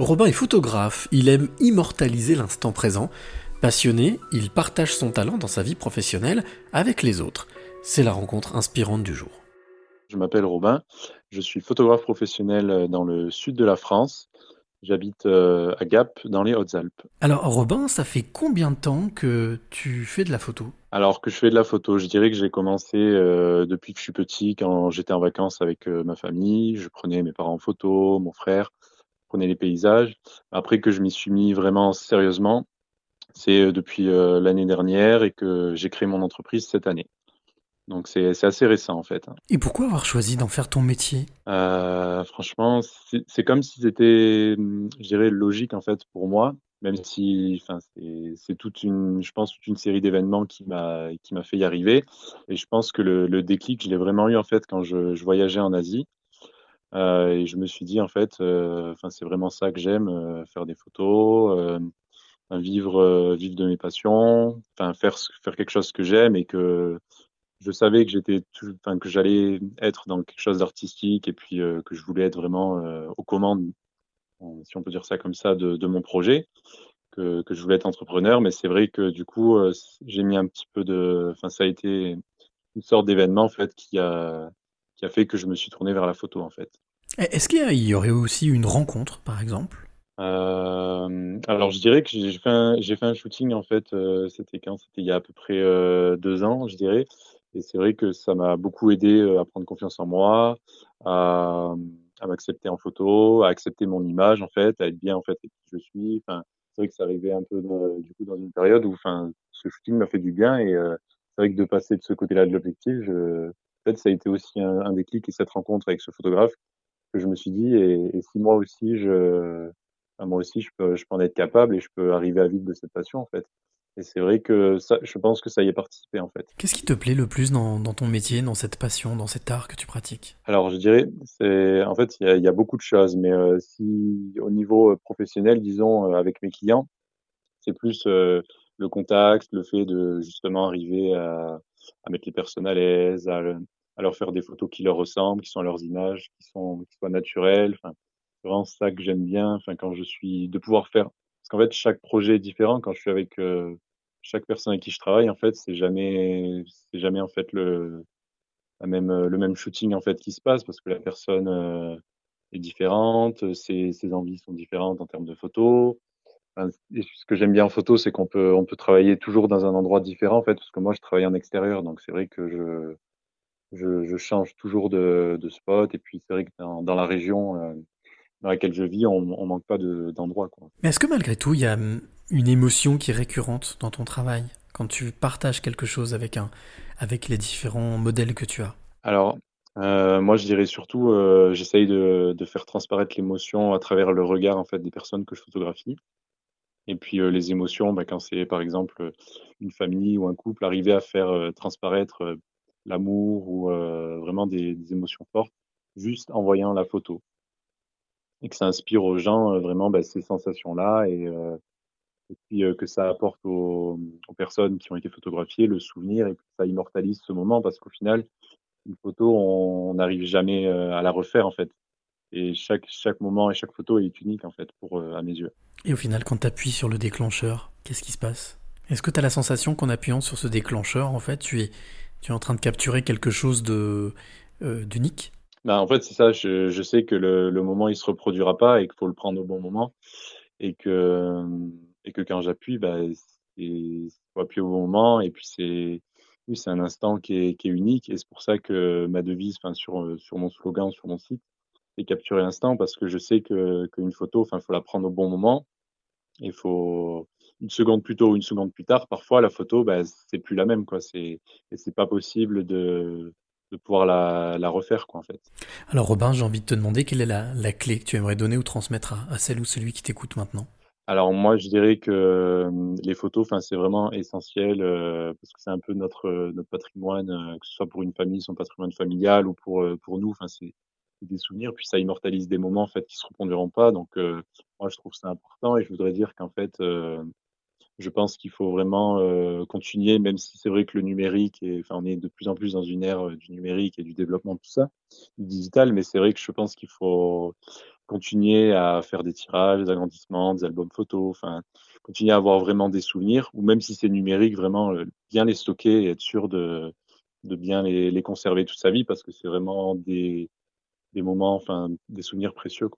Robin est photographe, il aime immortaliser l'instant présent. Passionné, il partage son talent dans sa vie professionnelle avec les autres. C'est la rencontre inspirante du jour. Je m'appelle Robin, je suis photographe professionnel dans le sud de la France. J'habite euh, à Gap, dans les Hautes-Alpes. Alors Robin, ça fait combien de temps que tu fais de la photo? Alors que je fais de la photo, je dirais que j'ai commencé euh, depuis que je suis petit, quand j'étais en vacances avec euh, ma famille. Je prenais mes parents en photo, mon frère prenait les paysages. Après que je m'y suis mis vraiment sérieusement, c'est depuis l'année dernière et que j'ai créé mon entreprise cette année. Donc c'est assez récent en fait. Et pourquoi avoir choisi d'en faire ton métier? Euh, Franchement, c'est comme si c'était, je dirais, logique en fait pour moi, même si, enfin, c'est toute une, je pense, toute une série d'événements qui m'a qui m'a fait y arriver. Et je pense que le, le déclic, je l'ai vraiment eu en fait quand je, je voyageais en Asie. Euh, et je me suis dit en fait, euh, enfin, c'est vraiment ça que j'aime, euh, faire des photos, vivre, vivre de mes passions, enfin, faire faire quelque chose que j'aime et que je savais que j'étais, que j'allais être dans quelque chose d'artistique et puis que je voulais être vraiment aux commandes, si on peut dire ça comme ça, de, de mon projet, que, que, je voulais être entrepreneur. Mais c'est vrai que du coup, j'ai mis un petit peu de, enfin, ça a été une sorte d'événement en fait qui a qui a fait que je me suis tourné vers la photo en fait. Est-ce qu'il y, aurait aussi une rencontre, par exemple? Alors je dirais que j'ai fait un, j'ai fait un shooting en fait, c'était quand? C'était il y a à peu près deux ans, je dirais. Et c'est vrai que ça m'a beaucoup aidé euh, à prendre confiance en moi, à, à m'accepter en photo, à accepter mon image en fait, à être bien en fait avec qui je suis. Enfin, c'est vrai que ça arrivait un peu dans, du coup dans une période où enfin ce shooting m'a fait du bien et euh, c'est vrai que de passer de ce côté-là de l'objectif, je... en fait ça a été aussi un, un, déclic et cette rencontre avec ce photographe que je me suis dit et, et si moi aussi je enfin, moi aussi je peux je peux en être capable et je peux arriver à vivre de cette passion en fait. Et c'est vrai que ça, je pense que ça y est participé en fait. Qu'est-ce qui te plaît le plus dans, dans, ton métier, dans cette passion, dans cet art que tu pratiques? Alors je dirais, c'est en fait il y, a, y a, beaucoup de choses, mais euh, si au niveau euh, professionnel, disons euh, avec mes clients, c'est plus euh, le contact, le fait de justement arriver à, à mettre les personnes à l'aise, à, leur faire des photos qui leur ressemblent, qui sont leurs images, qui sont qui soient naturelles. Enfin, c'est vraiment ça que j'aime bien. Enfin, quand je suis de pouvoir faire qu'en fait, chaque projet est différent. Quand je suis avec euh, chaque personne avec qui je travaille, en fait, c'est jamais, c'est jamais en fait le, la même, le même shooting en fait qui se passe parce que la personne euh, est différente, ses, ses envies sont différentes en termes de photos. Ce que j'aime bien en photo, c'est qu'on peut, on peut travailler toujours dans un endroit différent en fait, parce que moi, je travaille en extérieur, donc c'est vrai que je, je, je, change toujours de, de spot. Et puis c'est vrai que dans, dans la région, euh, dans laquelle je vis, on, on manque pas d'endroits. De, Mais est-ce que malgré tout, il y a hum, une émotion qui est récurrente dans ton travail? Quand tu partages quelque chose avec un, avec les différents modèles que tu as? Alors, euh, moi, je dirais surtout, euh, j'essaye de, de, faire transparaître l'émotion à travers le regard en fait des personnes que je photographie. Et puis euh, les émotions, bah, quand c'est par exemple une famille ou un couple, arriver à faire euh, transparaître euh, l'amour ou euh, vraiment des, émotions fortes juste en voyant la photo et que ça inspire aux gens euh, vraiment bah, ces sensations-là et, euh, et puis euh, que ça apporte aux, personnes qui ont été photographiées le souvenir et que ça immortalise ce moment parce qu'au final, une photo, on n'arrive jamais à la refaire en fait. Et chaque, chaque moment et chaque photo est unique en fait pour à mes yeux. Et au final, quand tu appuies sur le déclencheur, qu'est-ce qui se passe? Est-ce que tu as la sensation qu'en appuyant sur ce déclencheur, en fait, tu es, tu es en train de capturer quelque chose de euh, d'unique? Bah, en fait, c'est ça. Je, je, sais que le, le, moment, il se reproduira pas et qu'il faut le prendre au bon moment. Et que, et que quand j'appuie, bah, il faut appuyer au bon moment. Et puis, c'est oui, c'est un instant qui est, qui est unique. Et c'est pour ça que ma devise enfin, sur, sur mon slogan, sur mon site, c'est capturer l'instant parce que je sais que qu'une photo, enfin, il faut la prendre au bon moment. Il faut une seconde plus tôt ou une seconde plus tard. Parfois, la photo, bah, c'est plus la même. Quoi. C'est, et c'est pas possible de de pouvoir la, la, refaire quoi en fait. Alors Robin, j'ai envie de te demander quelle est la, la, clé que tu aimerais donner ou transmettre à, à celle ou celui qui t'écoute maintenant? Alors moi je dirais que euh, les photos, enfin c'est vraiment essentiel euh, parce que c'est un peu notre notre patrimoine, euh, que ce soit pour une famille, son patrimoine familial ou pour euh, pour nous, enfin c'est des souvenirs, puis ça immortalise des moments en fait qui se reproduiront pas. Donc euh, moi je trouve ça important et je voudrais dire qu'en fait euh, je pense qu'il faut vraiment euh, continuer, même si c'est vrai que le numérique, est, enfin, on est de plus en plus dans une ère euh, du numérique et du développement, tout ça, du digital, mais c'est vrai que je pense qu'il faut continuer à faire des tirages, des agrandissements, des albums photos, enfin, continuer à avoir vraiment des souvenirs, ou même si c'est numérique, vraiment bien les stocker et être sûr de, de bien les, les conserver toute sa vie parce que c'est vraiment des, des moments, enfin, des souvenirs précieux.